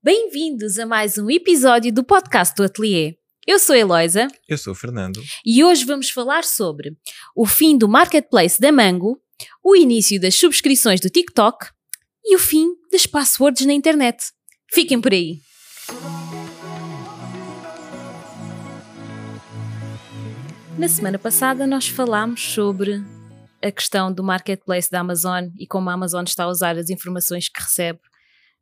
Bem-vindos a mais um episódio do podcast do Atelier. Eu sou a Eloisa Eu sou o Fernando. e hoje vamos falar sobre o fim do marketplace da Mango, o início das subscrições do TikTok e o fim das passwords na internet. Fiquem por aí. Na semana passada nós falámos sobre a questão do marketplace da Amazon e como a Amazon está a usar as informações que recebe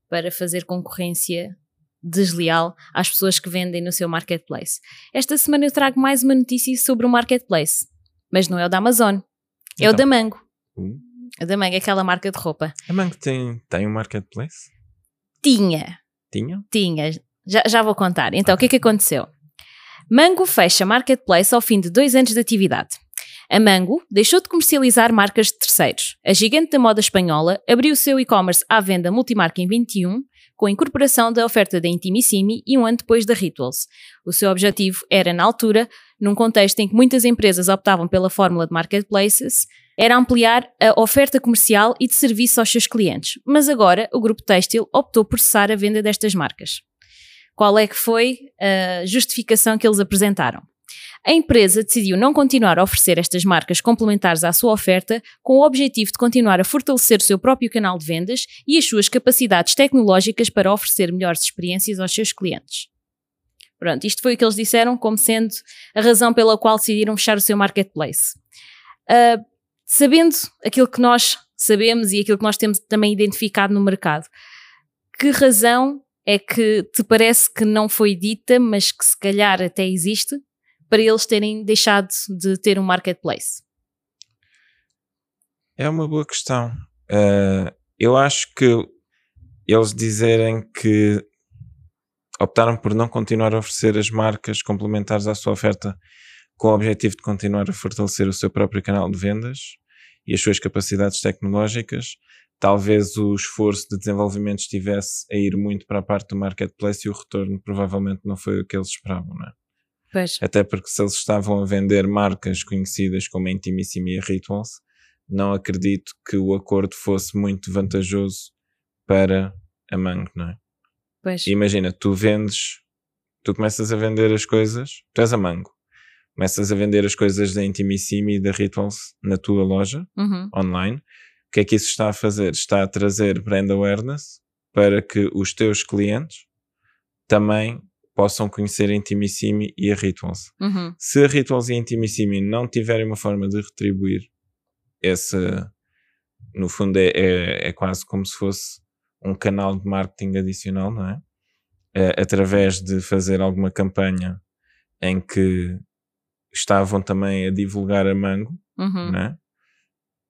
para fazer concorrência desleal às pessoas que vendem no seu marketplace. Esta semana eu trago mais uma notícia sobre o marketplace, mas não é o da Amazon, é o Então. da Mango. Uh, A da Mango é aquela marca de roupa. A Mango tem, tem um marketplace? Tinha, Tinha? tinha, já, já vou contar. Então, o que é que aconteceu? Mango fecha marketplace ao fim de dois anos de atividade. A Mango deixou de comercializar marcas de terceiros. A gigante da moda espanhola abriu o seu e-commerce à venda multimarca em 21, com a incorporação da oferta da Intimissimi e um ano depois da Rituals. O seu objetivo era, na altura, num contexto em que muitas empresas optavam pela fórmula de marketplaces, era ampliar a oferta comercial e de serviço aos seus clientes. Mas agora o grupo têxtil optou por cessar a venda destas marcas. Qual é que foi a justificação que eles apresentaram? A empresa decidiu não continuar a oferecer estas marcas complementares à sua oferta, com o objetivo de continuar a fortalecer o seu próprio canal de vendas e as suas capacidades tecnológicas para oferecer melhores experiências aos seus clientes. Pronto, isto foi o que eles disseram como sendo a razão pela qual decidiram fechar o seu marketplace. Ah, sabendo aquilo que nós sabemos e aquilo que nós temos também identificado no mercado, que razão é que te parece que não foi dita, mas que se calhar até existe, para eles terem deixado de ter um marketplace? É uma boa questão. Ah, eu acho que eles dizerem que optaram por não continuar a oferecer as marcas complementares à sua oferta com o objetivo de continuar a fortalecer o seu próprio canal de vendas e as suas capacidades tecnológicas, talvez o esforço de desenvolvimento estivesse a ir muito para a parte do marketplace e o retorno provavelmente não foi o que eles esperavam, não é? Pois, Até porque se eles estavam a vender marcas conhecidas como a Intimissimi e a Rituals, não acredito que o acordo fosse muito vantajoso para a Mango, não é? pois. Imagina, tu vendes, tu começas a vender as coisas, tu és a Mango, começas a vender as coisas da Intimissimi e da Rituals na tua loja, Uhum. online. O que é que isso está a fazer? Está a trazer brand awareness para que os teus clientes também possam conhecer a Intimissimi e a Rituals. Uhum. Se a Rituals e a Intimissimi não tiverem uma forma de retribuir esse, no fundo é, é, é quase como se fosse um canal de marketing adicional, não é? Eh, através de fazer alguma campanha em que estavam também a divulgar a Mango, Uhum. né?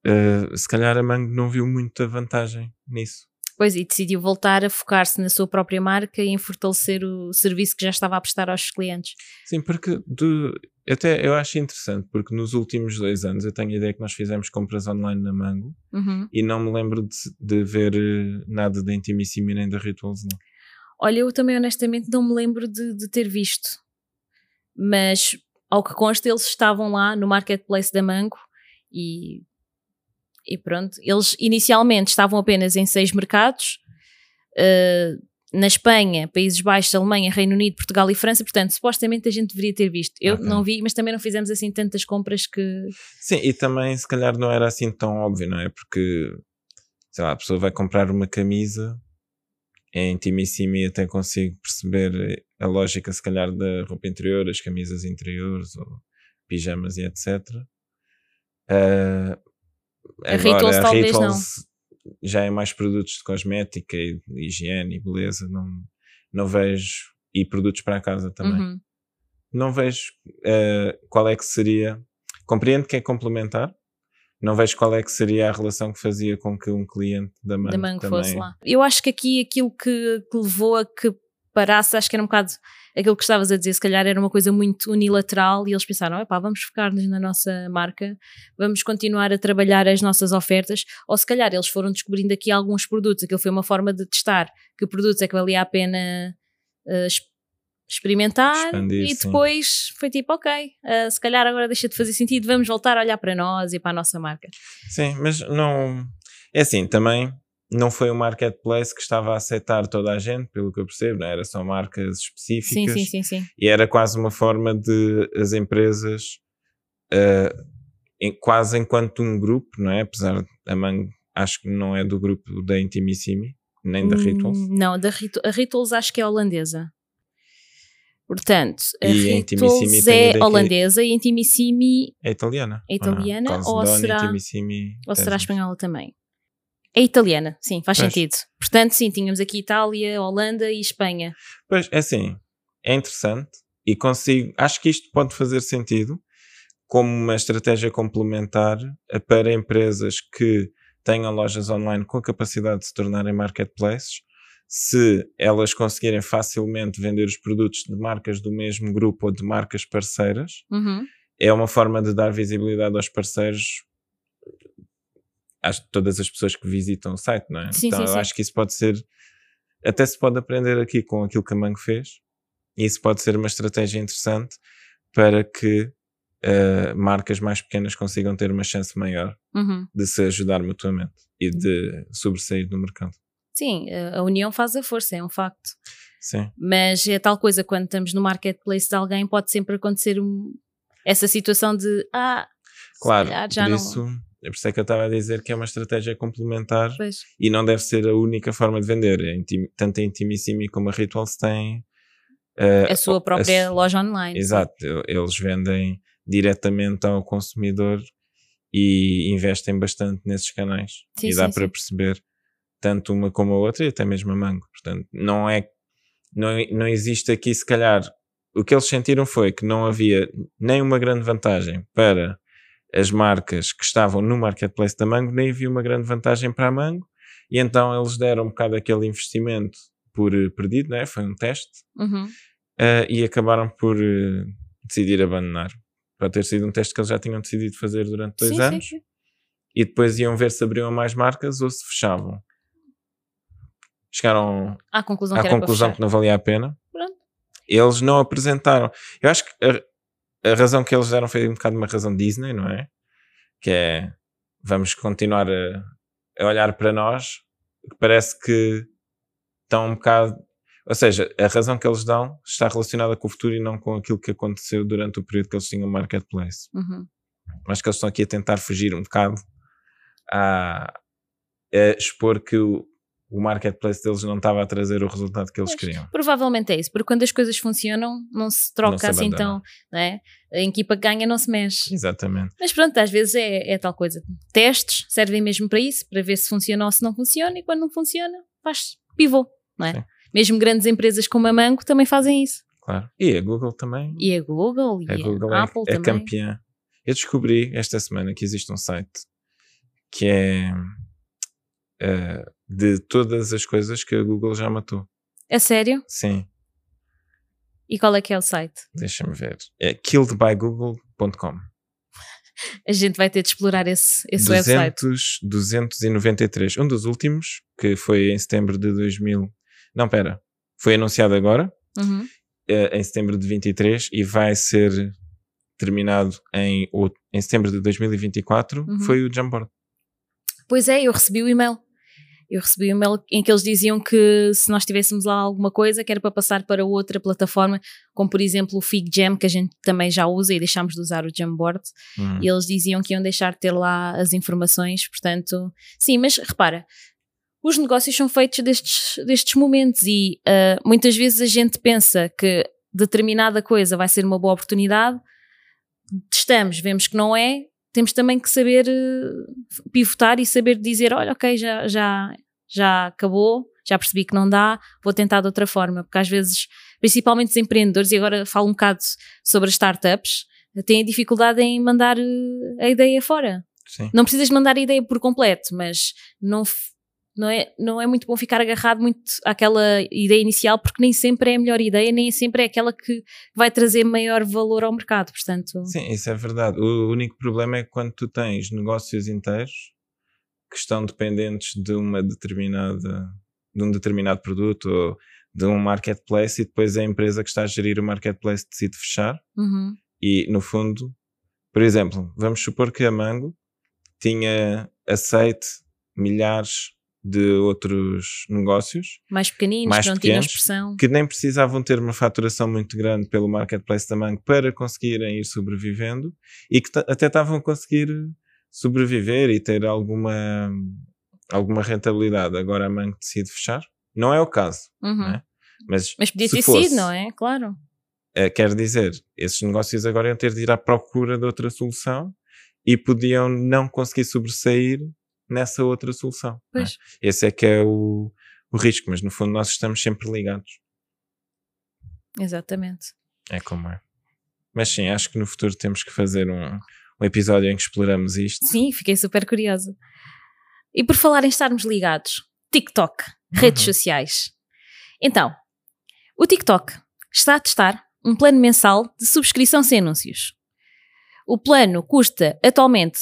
Uh, se calhar a Mango não viu muita vantagem nisso. Pois, e decidiu voltar a focar-se na sua própria marca e em fortalecer o serviço que já estava a prestar aos clientes. Sim, porque até eu acho interessante, porque nos últimos dois anos eu tenho a ideia que nós fizemos compras online na Mango Uhum. e não me lembro de, de ver eh, nada da Intimissimi nem da Rituals, não. Olha, eu também honestamente não me lembro de, de ter visto. Mas, ao que consta, eles estavam lá no marketplace da Mango e, e pronto. Eles inicialmente estavam apenas em seis mercados. eh, na Espanha, Países Baixos, Alemanha, Reino Unido, Portugal e França, portanto, supostamente a gente deveria ter visto. Eu Ok. não vi, mas também não fizemos assim tantas compras que. Sim, e também se calhar não era assim tão óbvio, não é? Porque, sei lá, a pessoa vai comprar uma camisa, é Intimissimi e até consigo perceber a lógica, se calhar, da roupa interior, as camisas interiores ou pijamas e etc. Ah, A agora, Rituals a talvez Rituals já é mais produtos de cosmética e de higiene e beleza, não, não vejo, e produtos para a casa também Uhum. não vejo eh, qual é que seria. Compreendo que é complementar. Não vejo qual é que seria a relação que fazia com que um cliente da Mango, da Mango também. fosse lá. Eu acho que aqui aquilo que, que levou a que parasse, acho que era um bocado aquilo que estavas a dizer, se calhar era uma coisa muito unilateral e eles pensaram, epá, vamos focar-nos na nossa marca, vamos continuar a trabalhar as nossas ofertas, ou se calhar eles foram descobrindo aqui alguns produtos, aquilo foi uma forma de testar que produtos é que valia a pena es- experimentar Expandir, e sim. depois foi tipo, ok, eh, se calhar agora deixa de fazer sentido, vamos voltar a olhar para nós e para a nossa marca. Sim, mas não. É assim, também não foi um marketplace que estava a aceitar toda a gente, pelo que eu percebo, não é? era só marcas específicas. Sim, sim, sim. E era quase uma forma de as empresas, uh, em, quase enquanto um grupo, não é? Apesar de a Mango, acho que não é do grupo da Intimissimi, nem da Rituals. Hum, Não, da Ritu a Rituals acho que é holandesa. Portanto, a E Rituals é que- holandesa e a Intimissimi É italiana. É italiana ou, não? ou será- Intimissimi, ou será espanhola também? É italiana, sim, faz Pois. sentido. Portanto, sim, tínhamos aqui Itália, Holanda e Espanha. Pois, é assim, é interessante e consigo, acho que isto pode fazer sentido como uma estratégia complementar a- para empresas que tenham lojas online com a capacidade de se tornarem marketplaces, se elas conseguirem facilmente vender os produtos de marcas do mesmo grupo ou de marcas parceiras, Uhum. é uma forma de dar visibilidade aos parceiros às todas as pessoas que visitam o site, não é? Sim, então sim, eu sim. acho que isso pode ser até se pode aprender aqui com aquilo que a Mango fez e isso pode ser uma estratégia interessante para que eh, marcas mais pequenas consigam ter uma chance maior Uhum. de se ajudar mutuamente e de sobressair no mercado. Sim, a a união faz a força, é um facto. Sim, Mas é tal coisa, quando estamos no marketplace de alguém, pode sempre acontecer um- essa situação de ah, claro, já não. isso é por isso é que eu estava a dizer que é uma estratégia complementar Pois. e não deve ser a única forma de vender. Intim- tanto a Intimissimi como a Rituals têm eh, A sua própria a loja online. Exato, eles vendem diretamente ao consumidor e investem bastante nesses canais. Sim, e dá sim, para sim. perceber tanto uma como a outra e até mesmo a Mango. Portanto, não é não, não existe aqui se calhar o que eles sentiram foi que não havia nem uma grande vantagem para as marcas que estavam no marketplace da Mango, nem havia uma grande vantagem para a Mango, e então eles deram um bocado aquele investimento por eh, perdido, né? foi um teste, Uhum. eh, e acabaram por eh, decidir abandonar. Para ter sido um teste que eles já tinham decidido fazer durante dois Sim, sim, anos, sim. e depois iam ver se abriam mais marcas ou se fechavam. Chegaram À conclusão à que conclusão que não valia a pena. Pronto. Eles não apresentaram. Eu acho que a, razão que eles deram foi um bocado uma razão Disney, não é? Que é vamos continuar a, a olhar para nós. Parece que estão um bocado. Ou seja, a razão que eles dão está relacionada com o futuro e não com aquilo que aconteceu durante o período que eles tinham o marketplace. Uhum. Acho que eles estão aqui a tentar fugir um bocado a, a expor que o, o marketplace deles não estava a trazer o resultado que eles Pois. queriam. Provavelmente é isso, porque quando as coisas funcionam, não se troca Não assim tão. Não é? A equipa que ganha não se mexe. Exatamente. Mas pronto, às vezes é, é tal coisa. Testes servem mesmo para isso, para ver se funciona ou se não funciona, e quando não funciona, faz pivô, não é? Sim. Mesmo grandes empresas como a Mango também fazem isso. Claro. E a Google também. E a Google, e a a, Google é, Apple é também. campeã. Eu descobri esta semana que existe um site que é eh, de todas as coisas que a Google já matou. A sério? Sim, E qual é que é o site? deixa-me ver. É killedbygoogle.com. A gente vai ter de explorar esse, esse website. 200, 293. Um dos últimos, que foi em setembro de 2000. Não, pera. Foi anunciado agora, Uhum. eh, em setembro de 23, e vai ser terminado em, em setembro de 2024. Uhum. Foi o Jamboard. Pois é, eu recebi o e-mail. Eu recebi o e-mail em que eles diziam que se nós tivéssemos lá alguma coisa que era para passar para outra plataforma, como por exemplo o FigJam, que a gente também já usa e deixámos de usar o Jamboard, Hum. e eles diziam que iam deixar de ter lá as informações, portanto, sim, mas repara, os negócios são feitos destes, destes momentos e ah, muitas vezes a gente pensa que determinada coisa vai ser uma boa oportunidade, testamos, vemos que não é, temos também que saber eh, pivotar e saber dizer, olha, ok, já, já, já acabou, já percebi que não dá, vou tentar de outra forma, porque às vezes, principalmente os empreendedores, e agora falo um bocado sobre as startups, têm dificuldade em mandar eh, a ideia fora. Sim. Não precisas mandar a ideia por completo, mas não, não, é, não é muito bom ficar agarrado muito àquela ideia inicial, porque nem sempre é a melhor ideia, nem sempre é aquela que vai trazer maior valor ao mercado. Portanto, Sim, isso é verdade. O único problema é quando tu tens negócios inteiros que estão dependentes de uma determinada de um determinado produto ou de um marketplace e depois a empresa que está a gerir o marketplace decide fechar uhum, e no fundo, por exemplo, vamos supor que a Mango tinha aceite milhares de outros negócios Mais pequeninos, Mais que não tinham expressão. que nem precisavam ter uma faturação muito grande pelo marketplace da Mango para conseguirem ir sobrevivendo e que até estavam a conseguir sobreviver e ter alguma, alguma rentabilidade. Agora a Mango decide fechar. Não é o caso, Uhum. né? mas, Mas podia ter sido, não é? Claro. eh, quer dizer, esses negócios agora iam ter de ir à procura de outra solução e podiam não conseguir sobressair nessa outra solução. é? Esse é que é o, o risco, mas no fundo nós estamos sempre ligados. Exatamente. É como é. Mas sim, acho que no futuro temos que fazer um, um episódio em que exploramos isto. Sim, fiquei super curiosa. E por falar em estarmos ligados, TikTok, redes Uhum. sociais. Então, o TikTok está a testar um plano mensal de subscrição sem anúncios. O plano custa atualmente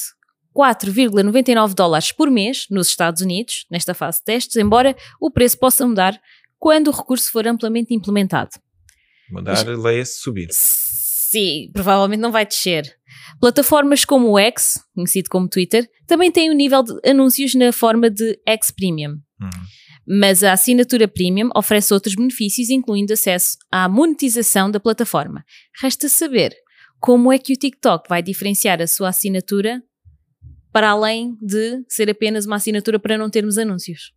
4,99 dólares por mês nos Estados Unidos, nesta fase de testes, embora o preço possa mudar quando o recurso for amplamente implementado. Mudar, leia-se subir. Sim, provavelmente não vai descer. Plataformas como o X, conhecido como Twitter, também têm um nível de anúncios na forma de X Premium. Uhum. Mas a assinatura Premium oferece outros benefícios, incluindo acesso à monetização da plataforma. Resta saber como é que o TikTok vai diferenciar a sua assinatura para além de ser apenas uma assinatura para não termos anúncios.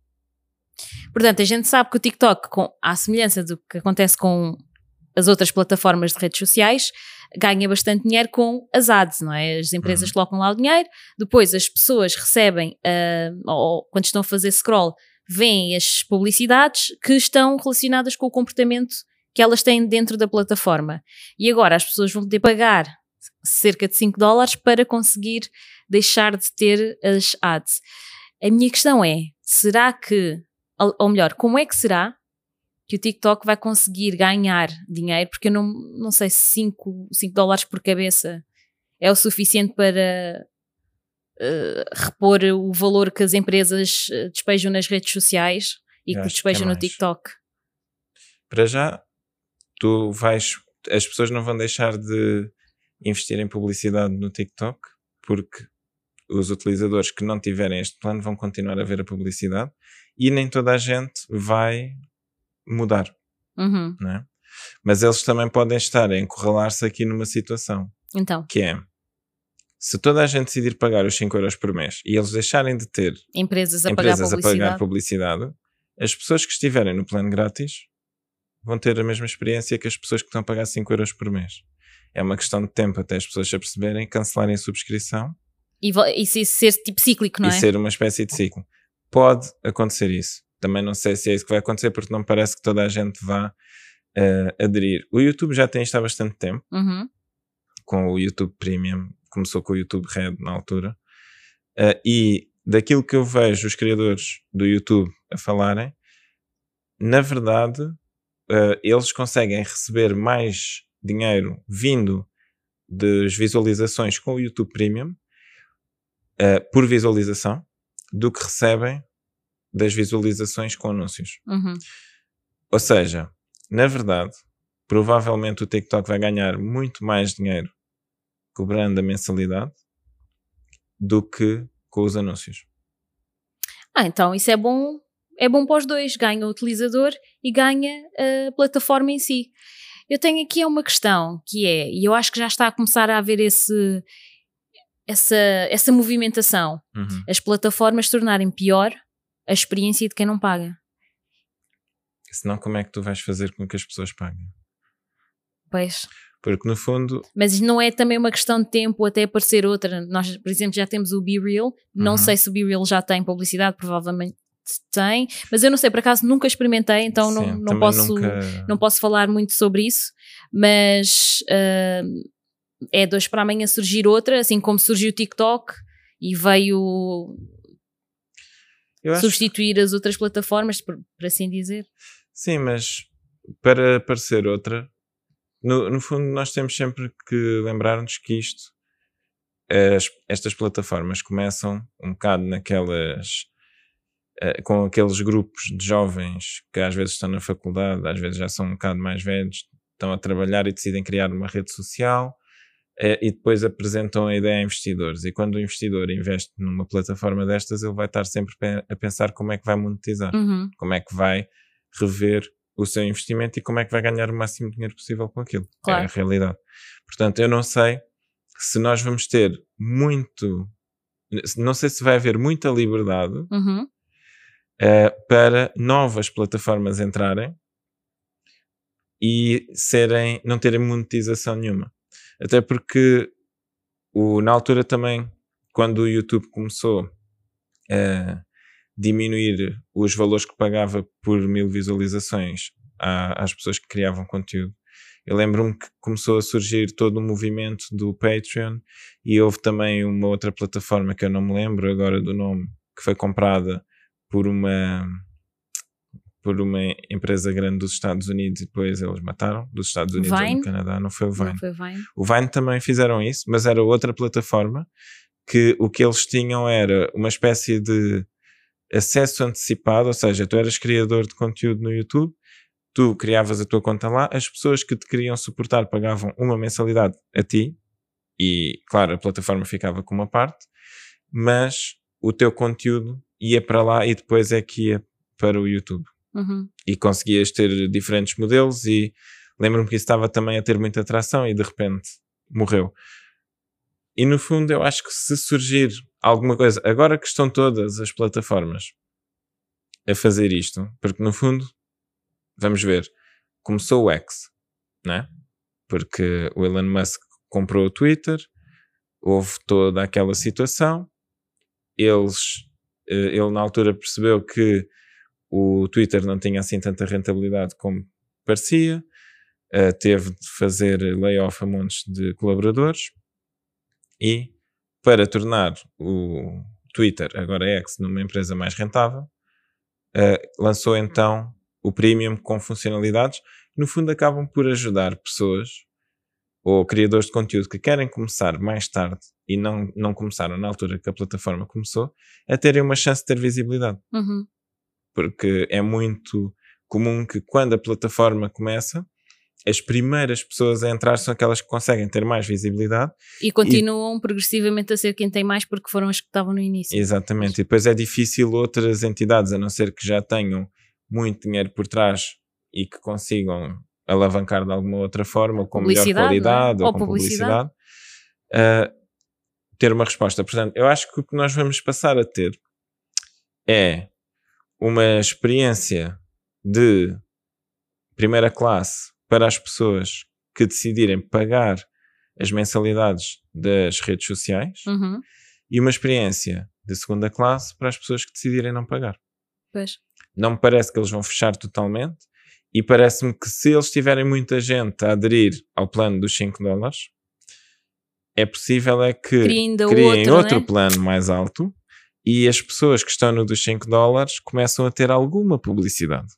Portanto, a gente sabe que o TikTok, com, à semelhança do que acontece com as outras plataformas de redes sociais, ganha bastante dinheiro com as ads, não é? As empresas Uhum. colocam lá o dinheiro, depois as pessoas recebem, ah, ou quando estão a fazer scroll, veem as publicidades que estão relacionadas com o comportamento que elas têm dentro da plataforma. E agora as pessoas vão poder pagar cerca de 5 dólares para conseguir deixar de ter as ads. A minha questão é: será que, ou melhor, como é que será que o TikTok vai conseguir ganhar dinheiro? Porque eu não, não sei se 5, 5 dólares por cabeça é o suficiente para eh, repor o valor que as empresas eh, despejam nas redes sociais e Eu que acho que é despejam no. TikTok. Para já, tu vais. As pessoas não vão deixar de investir em publicidade no TikTok porque os utilizadores que não tiverem este plano vão continuar a ver a publicidade e nem toda a gente vai mudar, Uhum. é? Mas eles também podem estar a encurralar-se aqui numa situação Então, que é se toda a gente decidir pagar os 5 euros por mês e eles deixarem de ter empresas a empresas pagar a pagar publicidade. publicidade, as pessoas que estiverem no plano grátis vão ter a mesma experiência que as pessoas que estão a pagar 5 euros por mês. É uma questão de tempo até as pessoas se aperceberem, cancelarem a subscrição E, e se ser tipo cíclico, não e é? ser uma espécie de ciclo. Pode acontecer isso. Também não sei se é isso que vai acontecer porque não parece que toda a gente vá eh, aderir. O YouTube já tem isto há bastante tempo Uhum. com o YouTube Premium, começou com o YouTube Red na altura, Eh, e daquilo que eu vejo os criadores do YouTube a falarem, na verdade, eh, eles conseguem receber mais dinheiro vindo das visualizações com o YouTube Premium eh, por visualização do que recebem das visualizações com anúncios. Uhum. Ou seja, na verdade, provavelmente o TikTok vai ganhar muito mais dinheiro cobrando a mensalidade do que com os anúncios. Ah, então isso é bom, é bom para os dois. Ganha o utilizador e ganha a plataforma em si. Eu tenho aqui uma questão que é, e eu acho que já está a começar a haver esse, essa, essa movimentação, as plataformas tornarem pior a experiência de quem não paga. Senão, como é que tu vais fazer com que as pessoas paguem? Pois. Porque no fundo, Mas não é também uma questão de tempo até aparecer outra. Nós, por exemplo, já temos o Be Real. Não Uhum. sei se o Be Real já tem publicidade, provavelmente tem, mas eu não sei, por acaso nunca experimentei, então não, sim, não também posso nunca- não posso falar muito sobre isso, mas ah, é dois para amanhã surgir outra, assim como surgiu o TikTok e veio substituir as outras plataformas, por, por assim dizer. Sim, mas para aparecer outra, no, no fundo, nós temos sempre que lembrar-nos que isto, as- estas plataformas começam um bocado naquelas. Eh, com aqueles grupos de jovens que às vezes estão na faculdade, às vezes já são um bocado mais velhos, estão a trabalhar e decidem criar uma rede social. eh, e depois apresentam a ideia a investidores. E quando o investidor investe numa plataforma destas, ele vai estar sempre a pensar como é que vai monetizar, Uhum. como é que vai rever o seu investimento e como é que vai ganhar o máximo dinheiro possível com aquilo. Claro. É a realidade. Portanto, eu não sei se nós vamos ter muito. Não sei se vai haver muita liberdade Uhum. Eh, para novas plataformas entrarem e serem, não terem monetização nenhuma. Até porque o, na altura também, quando o YouTube começou a diminuir os valores que pagava por mil visualizações à- às pessoas que criavam conteúdo, eu lembro-me que começou a surgir todo o movimento do Patreon e houve também uma outra plataforma que eu não me lembro agora do nome, que foi comprada por uma por uma empresa grande dos Estados Unidos e depois eles mataram dos Estados Unidos ou Vine? do Canadá, não foi o Vine. Não foi Vine? O Vine também fizeram isso, mas era outra plataforma que o que eles tinham era uma espécie de acesso antecipado, ou seja, tu eras criador de conteúdo no YouTube, tu criavas a tua conta lá, as pessoas que te queriam suportar pagavam uma mensalidade a ti e, claro, a plataforma ficava com uma parte, mas o teu conteúdo ia para lá e depois é que ia para o YouTube Uhum. e conseguias ter diferentes modelos e lembro-me que isso estava também a ter muita atração e de repente morreu. E no fundo eu acho que se surgir alguma coisa, agora que estão todas as plataformas a fazer isto, porque no fundo, vamos ver, começou o X, né? Porque o Elon Musk comprou o Twitter, houve toda aquela situação, eles, ele na altura percebeu que o Twitter não tinha assim tanta rentabilidade como parecia, eh, teve de fazer layoff a montes de colaboradores e para tornar o Twitter, agora X, numa empresa mais rentável, eh, lançou então o Premium com funcionalidades que no fundo acabam por ajudar pessoas ou criadores de conteúdo que querem começar mais tarde e não, não começaram na altura que a plataforma começou, a terem uma chance de ter visibilidade Uhum. porque é muito comum que quando a plataforma começa, as primeiras pessoas a entrar são aquelas que conseguem ter mais visibilidade. E continuam progressivamente a ser quem tem mais porque foram as que estavam no início. Exatamente. E depois é difícil outras entidades, a não ser que já tenham muito dinheiro por trás e que consigam alavancar de alguma outra forma, ou com melhor Publicidade, qualidade é? ou, Ou com publicidade. publicidade, uh, ter uma resposta. Portanto, eu acho que o que nós vamos passar a ter é uma experiência de primeira classe para as pessoas que decidirem pagar as mensalidades das redes sociais Uhum. e uma experiência de segunda classe para as pessoas que decidirem não pagar. Pois. Não me parece que eles vão fechar totalmente e parece-me que se eles tiverem muita gente a aderir ao plano dos 5 dólares, é possível é que Criem outro, outro né? plano mais alto e as pessoas que estão no dos 5 dólares começam a ter alguma publicidade.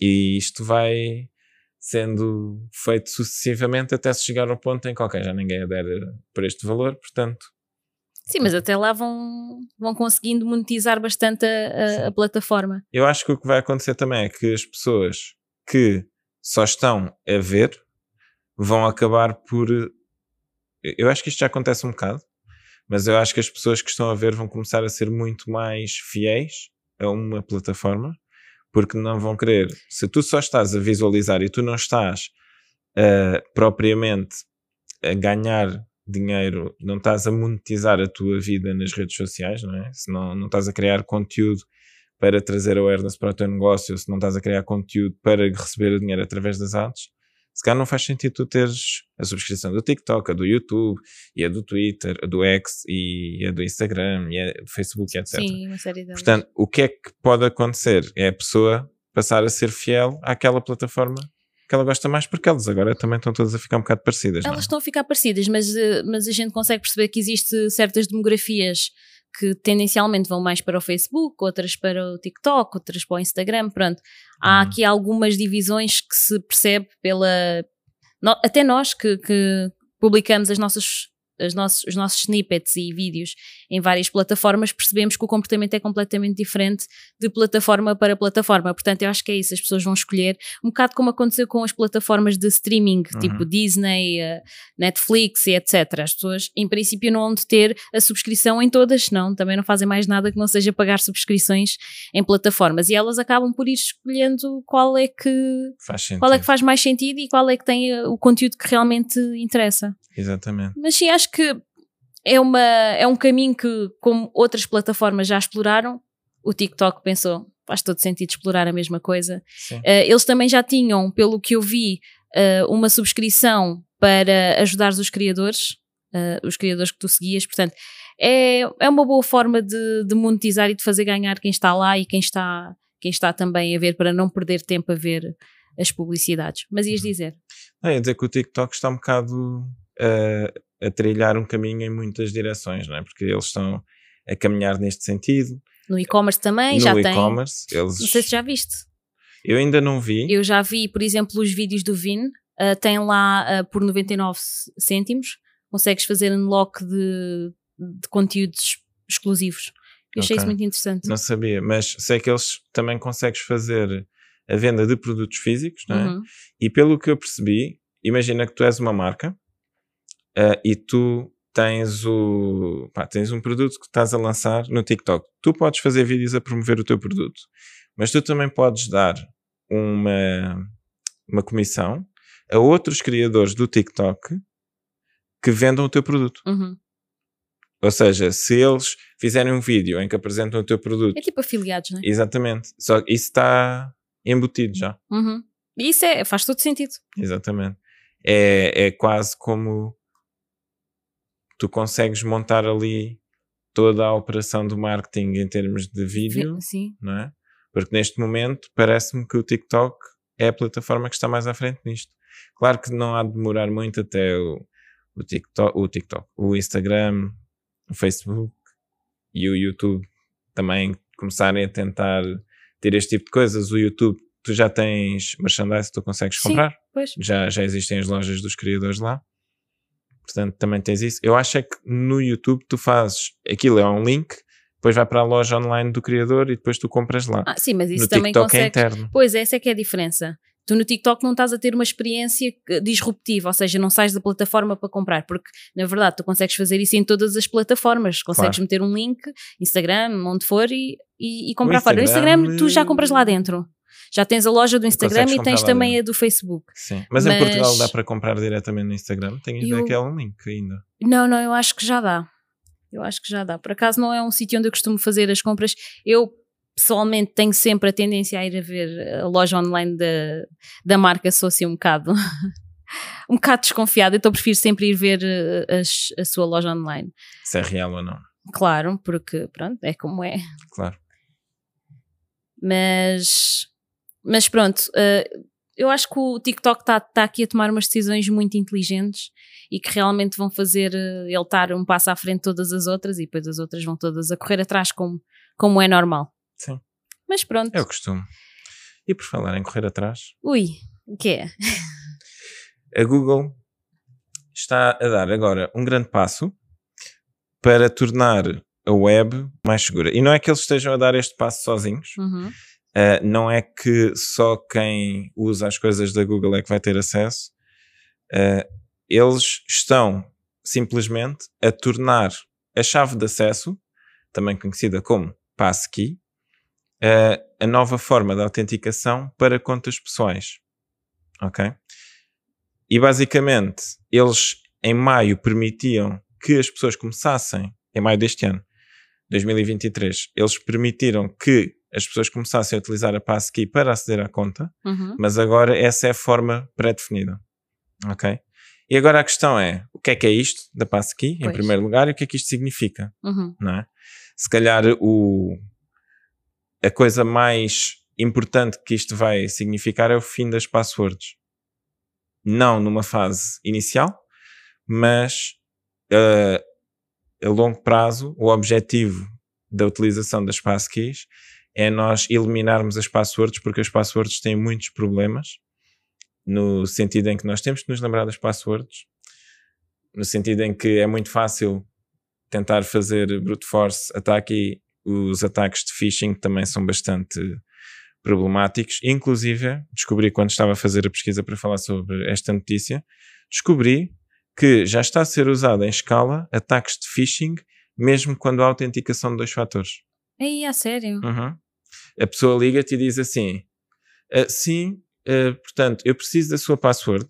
E isto vai sendo feito sucessivamente até se chegar ao ponto em que, ok, já ninguém adere por este valor, portanto, Sim, mas até lá vão, vão conseguindo monetizar bastante a, a- a plataforma. eu acho que o que vai acontecer também é que as pessoas que só estão a ver vão acabar por. Eu acho que isto já acontece um bocado, mas eu acho que as pessoas que estão a ver vão começar a ser muito mais fiéis a uma plataforma, porque não vão querer. Se tu só estás a visualizar e tu não estás ah, propriamente a ganhar dinheiro, não estás a monetizar a tua vida nas redes sociais, não é? Se não, não estás a criar conteúdo para trazer awareness para o teu negócio, se não estás a criar conteúdo para receber o dinheiro através das ads, se calhar não faz sentido tu teres a subscrição do TikTok, a do YouTube, e a do Twitter, a do X, e a do Instagram, e a do Facebook, etc. Sim, uma série delas. Portanto, o que é que pode acontecer? É a pessoa passar a ser fiel àquela plataforma que ela gosta mais, porque elas agora também estão todas a ficar um bocado parecidas. não é? Elas estão a ficar parecidas, mas, eh, mas a gente consegue perceber que existe certas demografias que tendencialmente vão mais para o Facebook, outras para o TikTok, outras para o Instagram, pronto. Há Uhum. aqui algumas divisões que se percebe pela... no- até nós que, que publicamos as nossas as nossos, os nossos snippets e vídeos em várias plataformas, percebemos que o comportamento é completamente diferente de plataforma para plataforma. Portanto, eu acho que é isso. As pessoas vão escolher, um bocado como aconteceu com as plataformas de streaming, uhum. tipo Disney, uh, Netflix e etc. As pessoas, em princípio, não vão de ter a subscrição em todas, senão também não fazem mais nada que não seja pagar subscrições em plataformas. E elas acabam por ir escolhendo qual é que, qual é que faz mais sentido e qual é que tem eh, o conteúdo que realmente interessa. Exatamente. Mas sim, acho que é, uma, é um caminho que, como outras plataformas já exploraram, o TikTok pensou, faz todo sentido explorar a mesma coisa. Uh, eles também já tinham, pelo que eu vi, uh, uma subscrição para ajudar os criadores, uh, os criadores que tu seguias, portanto, é, é uma boa forma de, de, monetizar e de fazer ganhar quem está lá e quem está, quem está também a ver para não perder tempo a ver as publicidades. Mas ias uhum. dizer? Não, ia dizer que o TikTok está um bocado a, a trilhar um caminho em muitas direções, não é? Porque eles estão a caminhar neste sentido. No e-commerce também, no já e tem. e-commerce, eles... Não sei se já viste. Eu ainda não vi. Eu já vi, por exemplo, os vídeos do Vin. Uh, tem lá uh, por 99 cêntimos. Consegues fazer unlock de, de conteúdos exclusivos. Eu achei okay. isso muito interessante. Não sabia, mas sei que eles também consegues fazer a venda de produtos físicos, não é? Uhum. E pelo que eu percebi, imagina que tu és uma marca uh, e tu tens o pá, tens um produto que estás a lançar no TikTok. Tu podes fazer vídeos a promover o teu produto, mas tu também podes dar uma, uma comissão a outros criadores do TikTok que vendam o teu produto. Uhum. Ou seja, se eles fizerem um vídeo em que apresentam o teu produto. É tipo afiliados, não é? Exatamente. Só que isso está embutido já. Uhum. Isso é, faz todo sentido. Exatamente. É, é quase como tu consegues montar ali toda a operação do marketing em termos de vídeo, Sim. não é? Porque neste momento parece-me que o TikTok é a plataforma que está mais à frente nisto. Claro que não há de demorar muito até o, o, TikTok, o TikTok, o Instagram, o Facebook e o YouTube também começarem a tentar ter este tipo de coisas. O YouTube, tu já tens merchandise que tu consegues comprar. Sim, pois. Já, já existem as lojas dos criadores lá. Portanto, também tens isso. Eu acho é que no YouTube tu fazes aquilo, é um link, depois vai para a loja online do criador e depois tu compras lá. Ah, sim, mas isso no também TikTok consegues... é interno. Pois, essa é que é a diferença. Tu no TikTok não estás a ter uma experiência disruptiva, ou seja, não sais da plataforma para comprar, porque na verdade tu consegues fazer isso em todas as plataformas. Consegues claro. meter um link, Instagram, onde for e, e, e comprar fora. No Instagram tu já compras lá dentro. Já tens a loja do Instagram e tens também a do Facebook. Sim. Mas, Mas, em Portugal dá para comprar diretamente no Instagram? Tenho ideia eu... que é um link ainda. Não, não, eu acho que já dá. Eu acho que já dá. Por acaso não é um sítio onde eu costumo fazer as compras. Eu pessoalmente tenho sempre a tendência a ir a ver a loja online da, da marca, sou assim um bocado. um bocado desconfiada, então prefiro sempre ir ver eh, as, a sua loja online. Se é real ou não. Claro, porque pronto, é como é. Claro. Mas mas pronto, uh, eu acho que o TikTok está tá aqui a tomar umas decisões muito inteligentes e que realmente vão fazer uh, ele estar um passo à frente de todas as outras e depois as outras vão todas a correr atrás como, como é normal. Sim. Mas pronto. É o costume. E por falar em correr atrás. Ui, o que é? a Google está a dar agora um grande passo para tornar a web mais segura. E não é que eles estejam a dar este passo sozinhos. Uhum. Uh, não é que só quem usa as coisas da Google é que vai ter acesso. Uh, eles estão simplesmente a tornar a chave de acesso, também conhecida como passkey, uh, a nova forma de autenticação para contas pessoais. Ok? E basicamente, eles em maio permitiam que as pessoas começassem, em maio deste ano, 2023, eles permitiram que as pessoas começassem a utilizar a passkey para aceder à conta, uhum. mas agora essa é a forma pré-definida. Ok? E agora a questão é, o que é que é isto da passkey, em primeiro lugar, e o que é que isto significa? Uhum. Não é? Se calhar o, a coisa mais importante que isto vai significar é o fim das passwords. Não numa fase inicial, mas uh, a longo prazo, o objetivo da utilização das passkeys é nós eliminarmos as passwords, porque as passwords têm muitos problemas, no sentido em que nós temos que nos lembrar das passwords, no sentido em que é muito fácil tentar fazer brute force ataque e os ataques de phishing também são bastante problemáticos. Inclusive, descobri quando estava a fazer a pesquisa para falar sobre esta notícia, descobri que já está a ser usado em escala ataques de phishing, mesmo quando há autenticação de dois fatores. Aí, a sério? Uhum. A pessoa liga-te e diz assim: "Ah, sim, ah, portanto, eu preciso da sua password,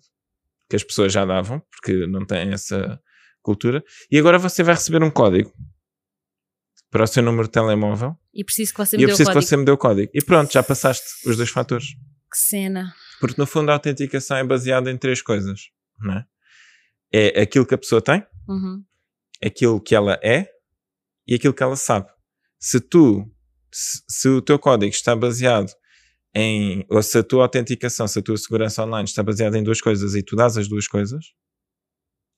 que as pessoas já davam, porque não têm essa cultura, e agora você vai receber um código para o seu número de telemóvel E preciso que você me dê o código. que você me dê o código. E pronto, já passaste os dois fatores. Que cena. Porque no fundo a autenticação é baseada em três coisas, não é? É aquilo que a pessoa tem, Uhum. aquilo que ela é e aquilo que ela sabe. Se tu, se, se o teu código está baseado em, ou se a tua autenticação, se a tua segurança online está baseada em duas coisas e tu dás as duas coisas,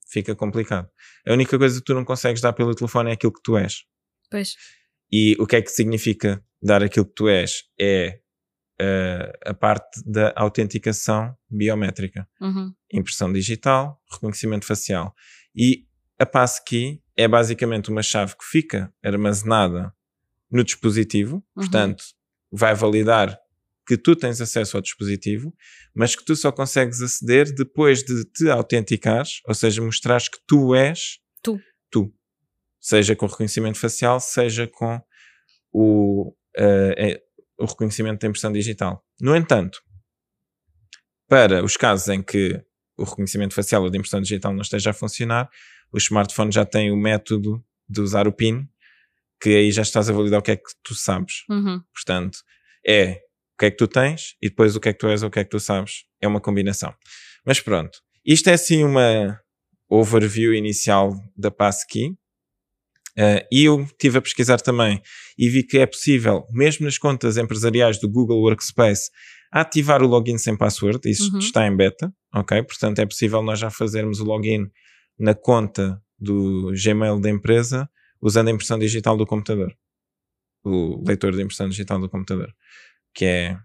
fica complicado. A única coisa que tu não consegues dar pelo telefone é aquilo que tu és. Pois. E o que é que significa dar aquilo que tu és? É eh, a parte da autenticação biométrica Uhum. impressão digital, reconhecimento facial. E a passkey é basicamente uma chave que fica armazenada no dispositivo, Uhum. portanto, vai validar que tu tens acesso ao dispositivo, mas que tu só consegues aceder depois de te autenticares, ou seja, mostrares que tu és Tu. tu. Seja com reconhecimento facial, seja com o, eh, o reconhecimento da impressão digital. No entanto, para os casos em que o reconhecimento facial ou de impressão digital não esteja a funcionar, o smartphone já tem o método de usar o PIN, que aí já estás a validar o que é que tu sabes. Uhum. Portanto, é o que é que tu tens e depois o que é que tu és ou o que é que tu sabes. É uma combinação. Mas pronto, isto é assim uma overview inicial da passkey. Uh, e eu estive a pesquisar também e vi que é possível, mesmo nas contas empresariais do Google Workspace, ativar o login sem password. Isso Uhum. está em beta, ok? Portanto, é possível nós já fazermos o login na conta do Gmail da empresa usando a impressão digital do computador. O leitor de impressão digital do computador. Que é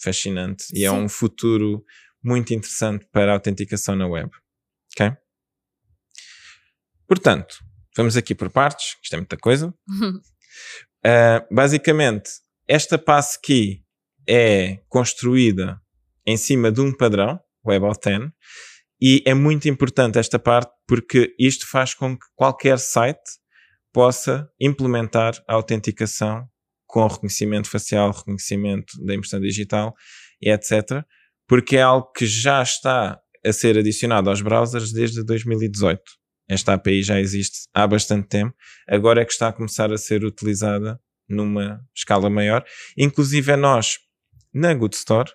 fascinante e é Sim. um futuro muito interessante para a autenticação na web. Ok? Portanto, vamos aqui por partes, isto é muita coisa. Uh, basicamente, esta passkey é construída em cima de um padrão, WebAuthn, e é muito importante esta parte porque isto faz com que qualquer site possa implementar a autenticação com reconhecimento facial, reconhecimento da impressão digital e etc. Porque é algo que já está a ser adicionado aos browsers desde 2018. Esta API já existe há bastante tempo, agora é que está a começar a ser utilizada numa escala maior. Inclusive, nós, na Good Store,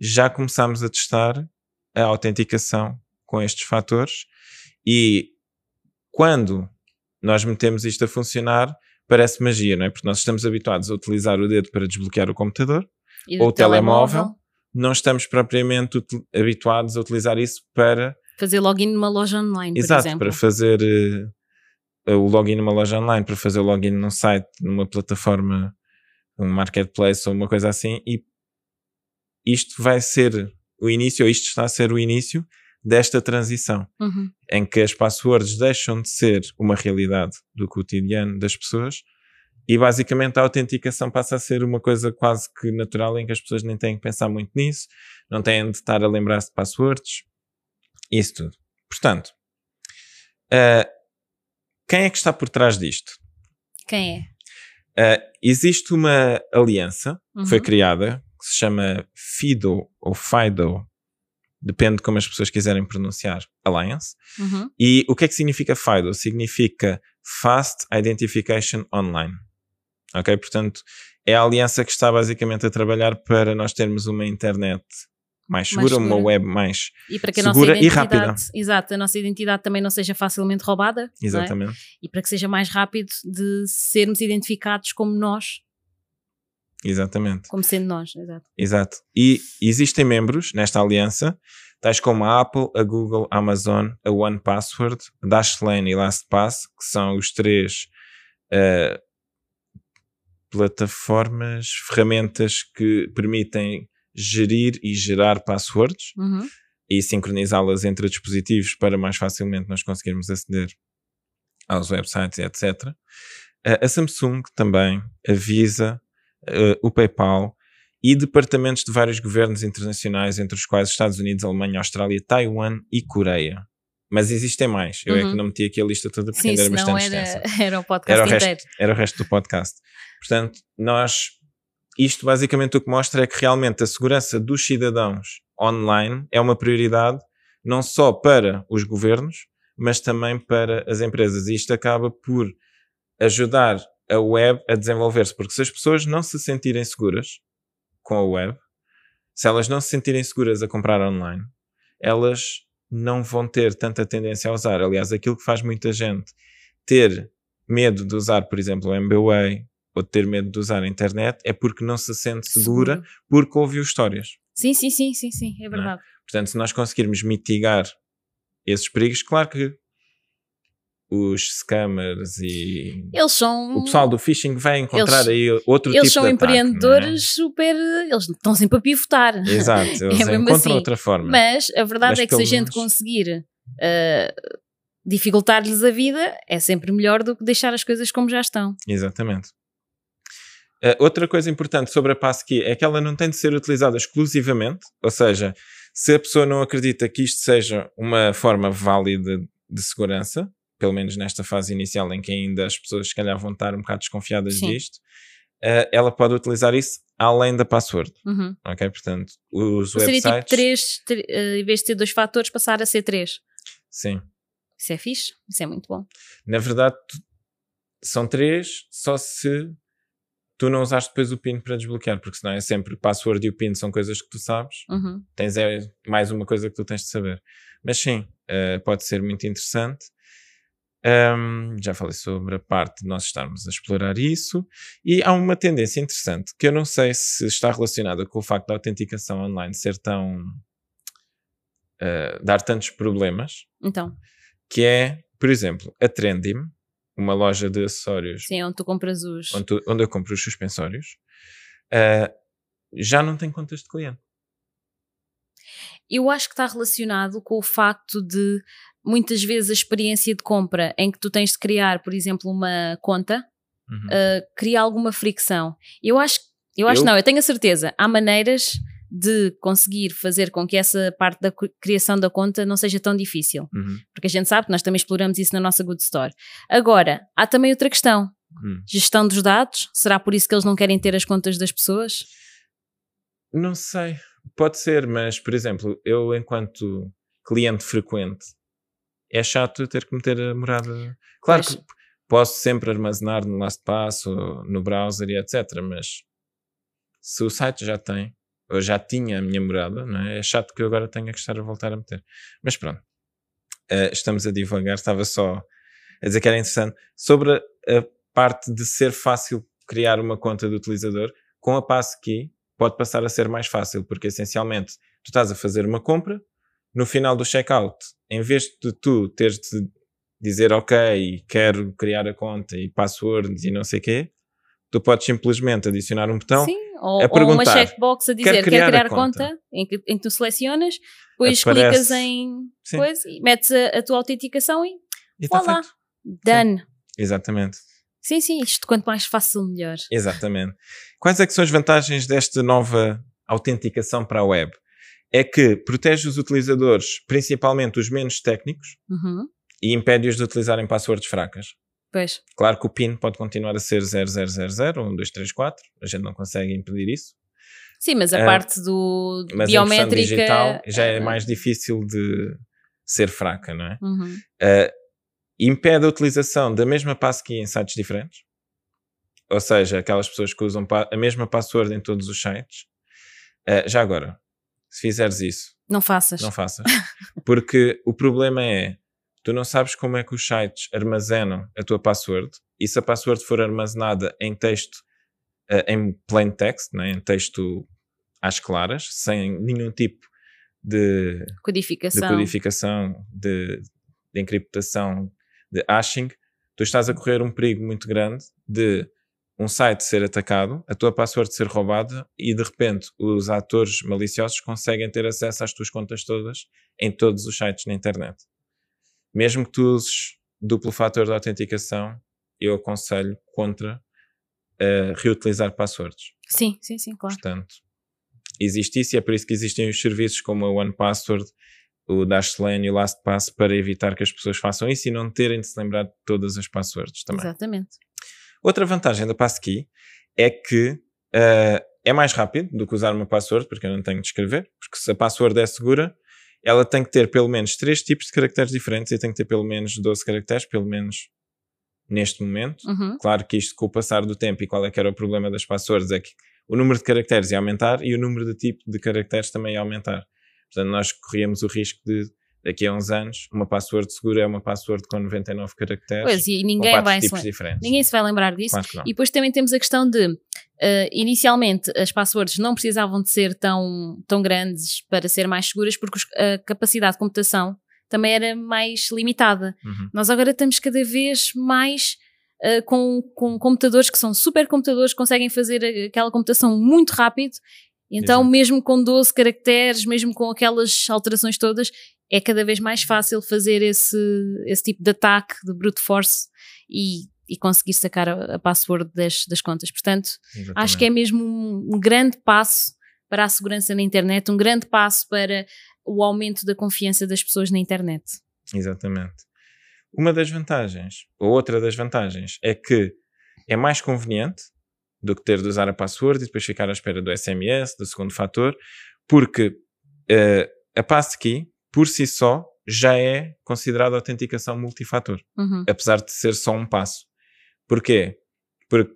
já começámos a testar a autenticação com estes fatores e quando nós metemos isto a funcionar, parece magia, não é? Porque nós estamos habituados a utilizar o dedo para desbloquear o computador, Ou do telemóvel. não estamos propriamente habituados a utilizar isso para Fazer login numa loja online, por Exato, exemplo. para fazer eh, o login numa loja online, para fazer o login num site, numa plataforma, um marketplace ou uma coisa assim, e isto vai ser o início, ou isto está a ser o início desta transição, Uhum. em que as passwords deixam de ser uma realidade do cotidiano das pessoas e basicamente a autenticação passa a ser uma coisa quase que natural em que as pessoas nem têm que pensar muito nisso, não têm de estar a lembrar-se de passwords, isso tudo. Portanto, ah, quem é que está por trás disto? Quem é? Ah, existe uma aliança que foi Uhum. criada que se chama FIDO ou FIDO, depende de como as pessoas quiserem pronunciar, Alliance. Uhum. E o que é que significa FIDO? Significa Fast Identification Online. Ok? Portanto, é a aliança que está basicamente a trabalhar para nós termos uma internet mais segura, uma segura. web mais. E para que a Segura nossa e identidade, rápida. exato, a nossa identidade também não seja facilmente roubada, é? Exatamente. E para que seja mais rápido de sermos identificados como nós, Exatamente. como sendo nós, exato. Exato. E existem membros nesta aliança, tais como a Apple, a Google, a Amazon, a OnePassword, a Dashlane e LastPass, que são os três eh, plataformas, ferramentas que permitem gerir e gerar passwords. Uhum. e sincronizá-las entre dispositivos para mais facilmente nós conseguirmos aceder aos websites, etc. A Samsung também avisa uh, o PayPal e departamentos de vários governos internacionais, entre os quais Estados Unidos, Alemanha, Austrália, Taiwan e Coreia. Mas existem mais. Eu uhum. é que uhum. não meti aqui a lista toda porque Sim, ainda era bastante era, extensa. Era o podcast era o inteiro. Resto, era o resto do podcast. Portanto, nós... Isto basicamente o que mostra é que realmente a segurança dos cidadãos online é uma prioridade não só para os governos, mas também para as empresas. E isto acaba por ajudar a web a desenvolver-se, porque se as pessoas não se sentirem seguras com a web, se elas não se sentirem seguras a comprar online, elas não vão ter tanta tendência a usar. Aliás, aquilo que faz muita gente ter medo de usar, por exemplo, o MBWay ou ter medo de usar a internet é porque não se sente segura, porque ouviu histórias. Sim, sim, sim, sim, sim, é, é? verdade. É? Portanto, se nós conseguirmos mitigar esses perigos, claro que os scammers e eles são o pessoal do phishing vai encontrar eles, aí outro eles tipo são de empreendedores ataque, é? super eles estão sempre a pivotar exato eles é encontram assim. outra forma mas a verdade mas é que se a gente conseguir uh, dificultar-lhes a vida é sempre melhor do que deixar as coisas como já estão exatamente uh, outra coisa importante sobre a passkey é que ela não tem de ser utilizada exclusivamente ou seja se a pessoa não acredita que isto seja uma forma válida de segurança pelo menos nesta fase inicial em que ainda as pessoas se calhar vão estar um bocado desconfiadas Sim. disto, uh, ela pode utilizar isso além da password. Uhum. Ok? Portanto, os Seria websites... tipo três, uh, em vez de ter dois fatores, passar a ser três. Sim. Isso é fixe, isso é muito bom. Na verdade, são três, só se tu não usaste depois o PIN para desbloquear, porque senão é sempre password e o PIN são coisas que tu sabes, uhum. tens é mais uma coisa que tu tens de saber. Mas sim, uh, pode ser muito interessante. Um, já falei sobre a parte de nós estarmos a explorar isso, e há uma tendência interessante que eu não sei se está relacionada com o facto da autenticação online ser tão. Uh, dar tantos problemas. Então. Que é, por exemplo, a Trendim, uma loja de acessórios. Sim, onde tu compras os. Onde, tu, onde eu compro os suspensórios, uh, já não tem contas de cliente. Eu acho que está relacionado com o facto de muitas vezes a experiência de compra em que tu tens de criar, por exemplo, uma conta, uhum. uh, cria alguma fricção. Eu acho, eu acho eu? não, eu tenho a certeza, há maneiras de conseguir fazer com que essa parte da criação da conta não seja tão difícil. Uhum. Porque a gente sabe que nós também exploramos isso na nossa Good Store. Agora, há também outra questão. Uhum. Gestão dos dados. Será por isso que eles não querem ter as contas das pessoas? Não sei. Pode ser, mas, por exemplo, eu enquanto cliente frequente é chato ter que meter a morada. Claro pois. que posso sempre armazenar no LastPass no browser e etc. Mas se o site já tem, ou já tinha a minha morada, não é? é chato que eu agora tenha que estar a voltar a meter. Mas pronto, uh, estamos a divagar. Estava só a dizer que era interessante. Sobre a, a parte de ser fácil criar uma conta de utilizador, com a Passkey pode passar a ser mais fácil, porque essencialmente tu estás a fazer uma compra, no final do checkout, em vez de tu teres de dizer ok, quero criar a conta e passwords e não sei o quê, tu podes simplesmente adicionar um botão Sim, ou, a perguntar, ou uma checkbox a dizer quer criar, quer criar a conta, conta em, que, em, que, tu selecionas, depois Aparece, clicas em coisa e metes a, a, tua autenticação e, e tá lá, done. Sim, exatamente. Sim, sim, isto quanto mais fácil, melhor. Exatamente. Quais é que são as vantagens desta nova autenticação para a web? É que protege os utilizadores, principalmente os menos técnicos, uhum. e impede-os de utilizarem passwords fracas. Pois. Claro que o PIN pode continuar a ser 0000 ou 1234, a gente não consegue impedir isso. Sim, mas a uh, parte do mas biométrica a digital já é mais difícil de ser fraca, não é? Uhum. Uh, impede a utilização da mesma passkey em sites diferentes, ou seja, aquelas pessoas que usam a mesma password em todos os sites. Uh, já agora, se fizeres isso. Não faças. Não faças. Porque o problema é, tu não sabes como é que os sites armazenam a tua password e se a password for armazenada em texto, uh, em plain text, né, em texto às claras, sem nenhum tipo de codificação, de, codificação, de, de encriptação, de hashing, tu estás a correr um perigo muito grande de um site ser atacado, a tua password ser roubada e de repente os atores maliciosos conseguem ter acesso às tuas contas todas em todos os sites na internet. Mesmo que tu uses duplo fator de autenticação, eu aconselho contra uh, reutilizar passwords. Sim, sim, sim, claro. Portanto, existe isso e é por isso que existem os serviços como a OnePassword, o Dashlane e o LastPass para evitar que as pessoas façam isso e não terem de se lembrar de todas as passwords também. Exatamente. Outra vantagem da Passkey é que uh, é mais rápido do que usar uma password, porque eu não tenho de escrever, porque se a password é segura, ela tem que ter pelo menos três tipos de caracteres diferentes e tem que ter pelo menos 12 caracteres, pelo menos neste momento. Uhum. Claro que isto com o passar do tempo e qual é que era o problema das passwords é que o número de caracteres ia aumentar e o número de tipo de caracteres também ia aumentar. Portanto, nós corríamos o risco de daqui a uns anos, uma password segura é uma password com 99 caracteres. Pois, e ninguém vai tipos se, diferentes. ninguém se vai lembrar disso. Claro. E depois também temos a questão de, uh, inicialmente, as passwords não precisavam de ser tão, tão grandes para ser mais seguras, porque os- a capacidade de computação também era mais limitada. Uhum. Nós agora estamos cada vez mais uh, com, com computadores que são supercomputadores, conseguem fazer aquela computação muito rápido. Então, Exato. mesmo com 12 caracteres, mesmo com aquelas alterações todas, é cada vez mais fácil fazer esse, esse tipo de ataque de brute force e, e conseguir sacar a, a password das, das contas. Portanto, acho que é mesmo um, um grande passo para a segurança na internet, um grande passo para o aumento da confiança das pessoas na internet. Exatamente. Uma das vantagens, ou outra das vantagens, é que é mais conveniente do que ter de usar a password e depois ficar à espera do SMS, do segundo fator, porque eh, a passkey, por si só, já é considerada autenticação multifator, Uhum. apesar de ser só um passo. Porquê? Porque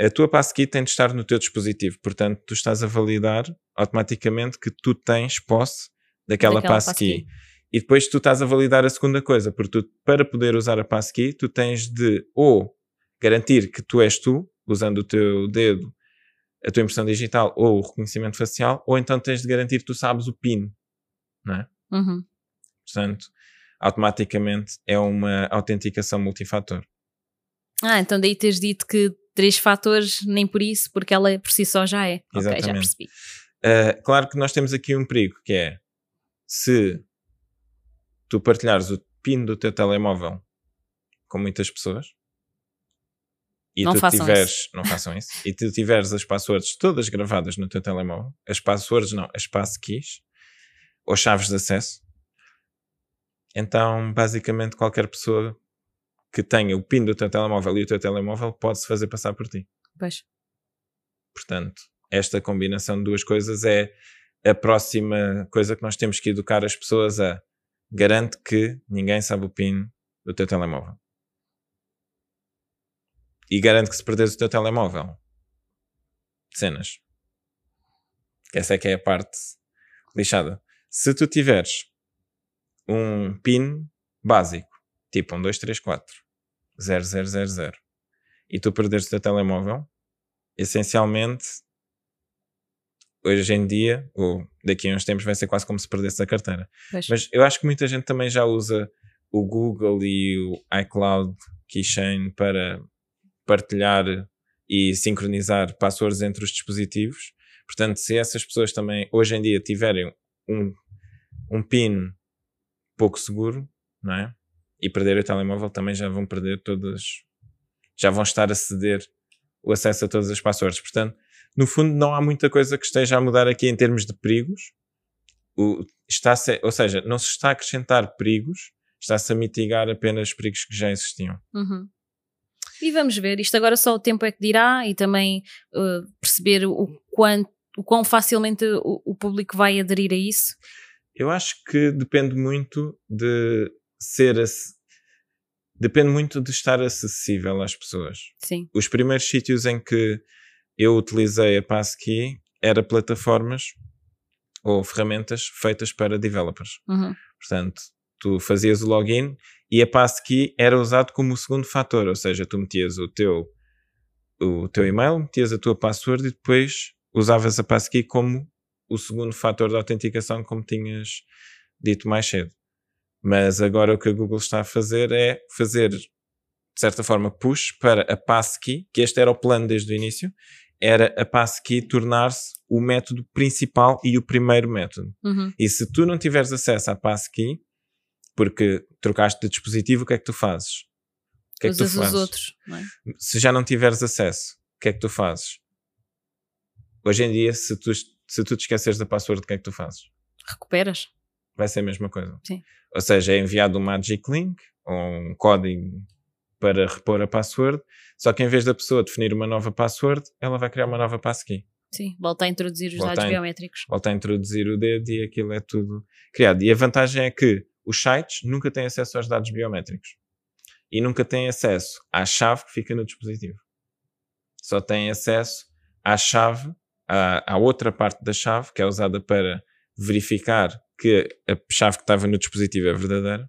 a tua passkey tem de estar no teu dispositivo, portanto, tu estás a validar automaticamente que tu tens posse daquela, Daquela passkey. passkey. E depois tu estás a validar a segunda coisa, porque tu, para poder usar a passkey, tu tens de ou garantir que tu és tu, usando o teu dedo, a tua impressão digital ou o reconhecimento facial, ou então tens de garantir que tu sabes o PIN, não é? Uhum. Portanto, automaticamente é uma autenticação multifator. Ah, então daí teres dito que três fatores, nem por isso, porque ela por si só já é. Ok, já Exatamente. percebi. Uh, claro que nós temos aqui um perigo, que é se tu partilhares o PIN do teu telemóvel com muitas pessoas e Não tu tiveres, não façam isso, e tu tiveres as passwords todas gravadas no teu telemóvel, as passwords não, as passkeys ou chaves de acesso, então basicamente qualquer pessoa que tenha o PIN do teu telemóvel e o teu telemóvel pode-se fazer passar por ti. Pois. Portanto, esta combinação de duas coisas é a próxima coisa que nós temos que educar as pessoas a garante que ninguém sabe o PIN do teu telemóvel. E garante que se perderes o teu telemóvel, cenas. Essa é que é a parte lixada. Se tu tiveres um PIN básico, tipo um 234 0000, e tu perderes o teu telemóvel, essencialmente hoje em dia, ou daqui a uns tempos, vai ser quase como se perdesse a carteira. Pois. Mas eu acho que muita gente também já usa o Google e o iCloud Keychain para partilhar e sincronizar passwords entre os dispositivos. Portanto, se essas pessoas também hoje em dia tiverem um, um PIN pouco seguro, não é? E perder o telemóvel, também já vão perder todas, já vão estar a ceder o acesso a todas as passwords. Portanto, no fundo, não há muita coisa que esteja a mudar aqui em termos de perigos. O, está ou seja, não se está a acrescentar perigos, está-se a mitigar apenas perigos que já existiam. Uhum. E vamos ver, isto agora só o tempo é que dirá e também uh, perceber o, quanto, o quão facilmente o, o público vai aderir a isso. Eu acho que depende muito de ser. Depende muito de estar acessível às pessoas. Sim. Os primeiros sítios em que eu utilizei a Passkey era plataformas ou ferramentas feitas para developers. Uhum. Portanto, tu fazias o login e a passkey era usado como o segundo fator, ou seja, tu metias o teu, o teu e-mail, metias a tua password e depois usavas a passkey como o segundo fator de autenticação, como tinhas dito mais cedo. Mas agora o que a Google está a fazer é fazer de certa forma, push para a passkey, que este era o plano desde o início, era a passkey tornar-se o método principal e o primeiro método. Uhum. E se tu não tiveres acesso à passkey, porque trocaste de dispositivo, o que é que tu fazes? O que é que tu Usas os fazes? outros. é? Se já não tiveres acesso, o que é que tu fazes? Hoje em dia, se tu, se tu te esqueceres da password, o que é que tu fazes? Recuperas. vai ser a mesma coisa. Sim. Ou seja, é enviado um magic link ou um código para repor a password, só que em vez da pessoa definir uma nova password, ela vai criar uma nova passkey. Sim, volta a introduzir os Volta dados in- biométricos. Volta a introduzir o dedo e aquilo é tudo criado. E a vantagem é que os sites nunca têm acesso aos dados biométricos e nunca têm acesso à chave que fica no dispositivo. Só têm acesso à chave, à, à outra parte da chave, que é usada para verificar que a chave que estava no dispositivo é verdadeira,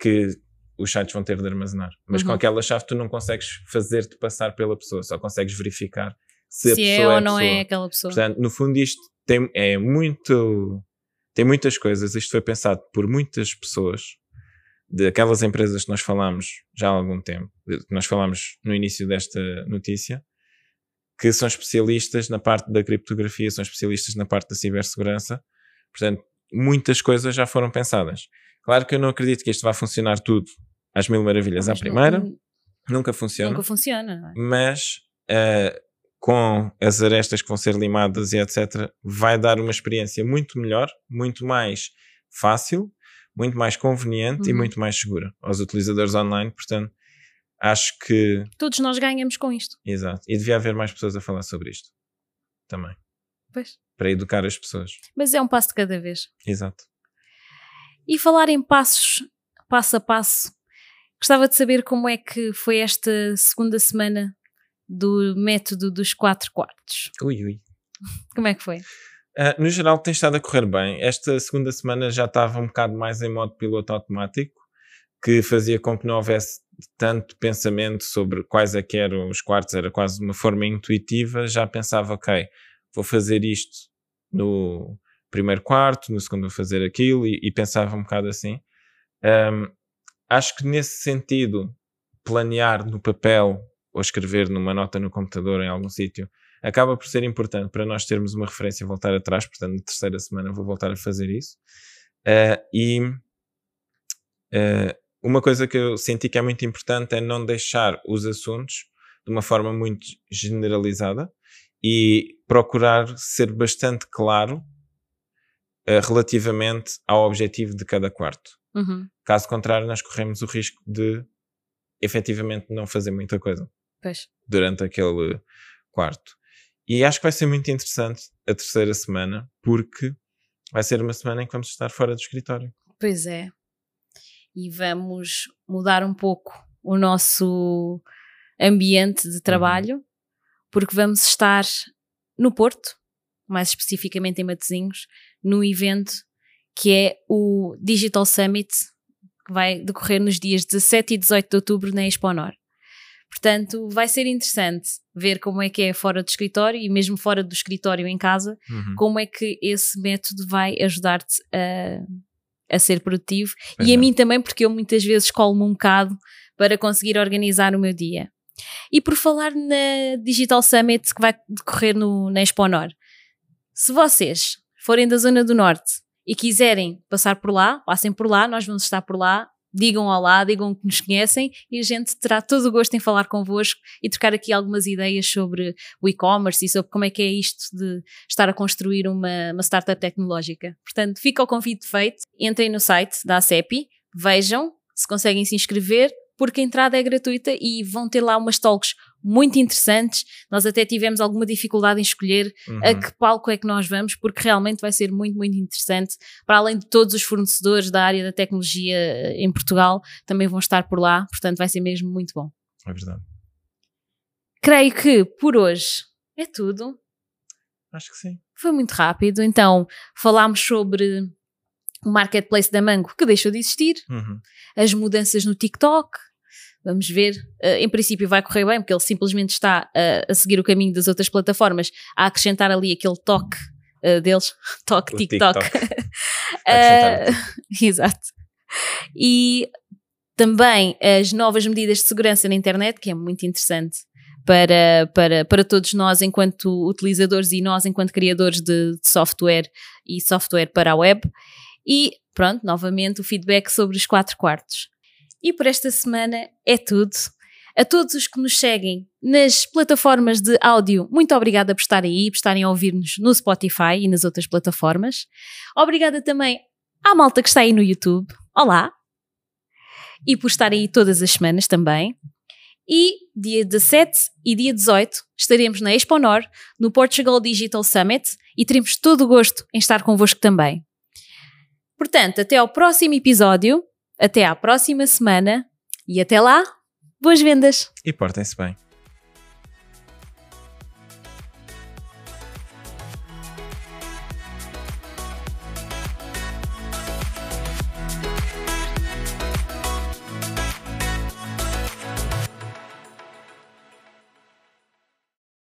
que os sites vão ter de armazenar. Mas com Uhum. aquela chave tu não consegues fazer-te passar pela pessoa, só consegues verificar se, a Se é pessoa ou a não pessoa. é aquela pessoa. Portanto, no fundo, isto tem, é muito. Tem muitas coisas. Isto foi pensado por muitas pessoas, de aquelas empresas que nós falámos já há algum tempo, que nós falámos no início desta notícia, que são especialistas na parte da criptografia, são especialistas na parte da cibersegurança. Portanto, muitas coisas já foram pensadas. Claro que eu não acredito que isto vá funcionar tudo às mil maravilhas à Mas não- primeira, nunca funciona Nunca funciona. é? mas eh, com as arestas que vão ser limadas e etc., vai dar uma experiência muito melhor, muito mais fácil, muito mais conveniente e Uhum. muito mais segura aos utilizadores online. Portanto, acho que. Todos nós ganhamos com isto. Exato. E devia haver mais pessoas a falar sobre isto também, Pois. para educar as pessoas. Mas é um passo de cada vez. Exato. E falar em passos, passo a passo, gostava de saber como é que foi esta segunda semana do método dos quatro quartos. Ui, ui. Como é que foi? Ah, no geral tem estado a correr bem. Esta segunda semana já estava um bocado mais em modo piloto automático, que fazia com que não houvesse tanto pensamento sobre quais é que eram os quartos, era quase uma forma intuitiva. Já pensava, ok, vou fazer isto no primeiro quarto, no segundo vou fazer aquilo, e, e pensava um bocado assim. Ahm, acho que nesse sentido, planear no papel ou escrever numa nota no computador em algum sítio acaba por ser importante para nós termos uma referência e voltar atrás. Portanto, na terceira semana vou voltar a fazer isso. Ah, e ah, uma coisa que eu senti que é muito importante é não deixar os assuntos de uma forma muito generalizada e procurar ser bastante claro ah, relativamente ao objetivo de cada quarto. Uhum. Caso contrário, nós corremos o risco de efetivamente não fazer muita coisa Pois. durante aquele quarto. E acho que vai ser muito interessante a terceira semana, porque vai ser uma semana em que vamos estar fora do escritório. Pois é. E vamos mudar um pouco o nosso ambiente de trabalho, porque vamos estar no Porto, mais especificamente em Matosinhos, no evento que é o Digital Summit, que vai decorrer nos dias 17 e 18 de outubro na Exponor. Portanto, vai ser interessante ver como é que é fora do escritório e mesmo fora do escritório em casa, como é que esse método vai ajudar-te a, a ser produtivo Pois e é. a mim também, porque eu muitas vezes colo-me um bocado para conseguir organizar o meu dia. E por falar na Digital Summit que vai decorrer no, na Exponor, se vocês forem da Zona do Norte e quiserem passar por lá, passem por lá, nós vamos estar por lá. Digam olá, digam que nos conhecem e a gente terá todo o gosto em falar convosco e trocar aqui algumas ideias sobre o e-commerce e sobre como é que é isto de estar a construir uma, uma startup tecnológica. Portanto, fica o convite feito. Entrem no site da ACEPI, vejam se conseguem se inscrever, porque a entrada é gratuita e vão ter lá umas talks muito interessantes. Nós até tivemos alguma dificuldade em escolher Uhum. a que palco é que nós vamos, porque realmente vai ser muito, muito interessante. Para além de todos os fornecedores da área da tecnologia eh, em Portugal, também vão estar por lá, portanto vai ser mesmo muito bom. É verdade. Creio que por hoje é tudo. Acho que sim. Foi muito rápido, então falámos sobre o marketplace da Mango que deixou de existir, Uhum. as mudanças no TikTok. Vamos ver. Eh, em princípio vai correr bem, porque ele simplesmente está eh, a seguir o caminho das outras plataformas, a acrescentar ali aquele toque eh, deles, toque TikTok. TikTok. Acrescentar exato. E também as novas medidas de segurança na internet, que é muito interessante para, para, para todos nós enquanto utilizadores e nós enquanto criadores de, de software e software para a web. E pronto, novamente o feedback sobre os quatro quartos. E por esta semana é tudo. A todos os que nos seguem nas plataformas de áudio, muito obrigada por estarem aí, por estarem a ouvir-nos no Spotify e nas outras plataformas. Obrigada também à malta que está aí no YouTube. Olá! E por estarem aí todas as semanas também. E dia 17 e dia 18 estaremos na Expo Nor, no Portugal Digital Summit, e teremos todo o gosto em estar convosco também. Portanto, até ao próximo episódio, até à próxima semana e até lá, boas vendas! E portem-se bem.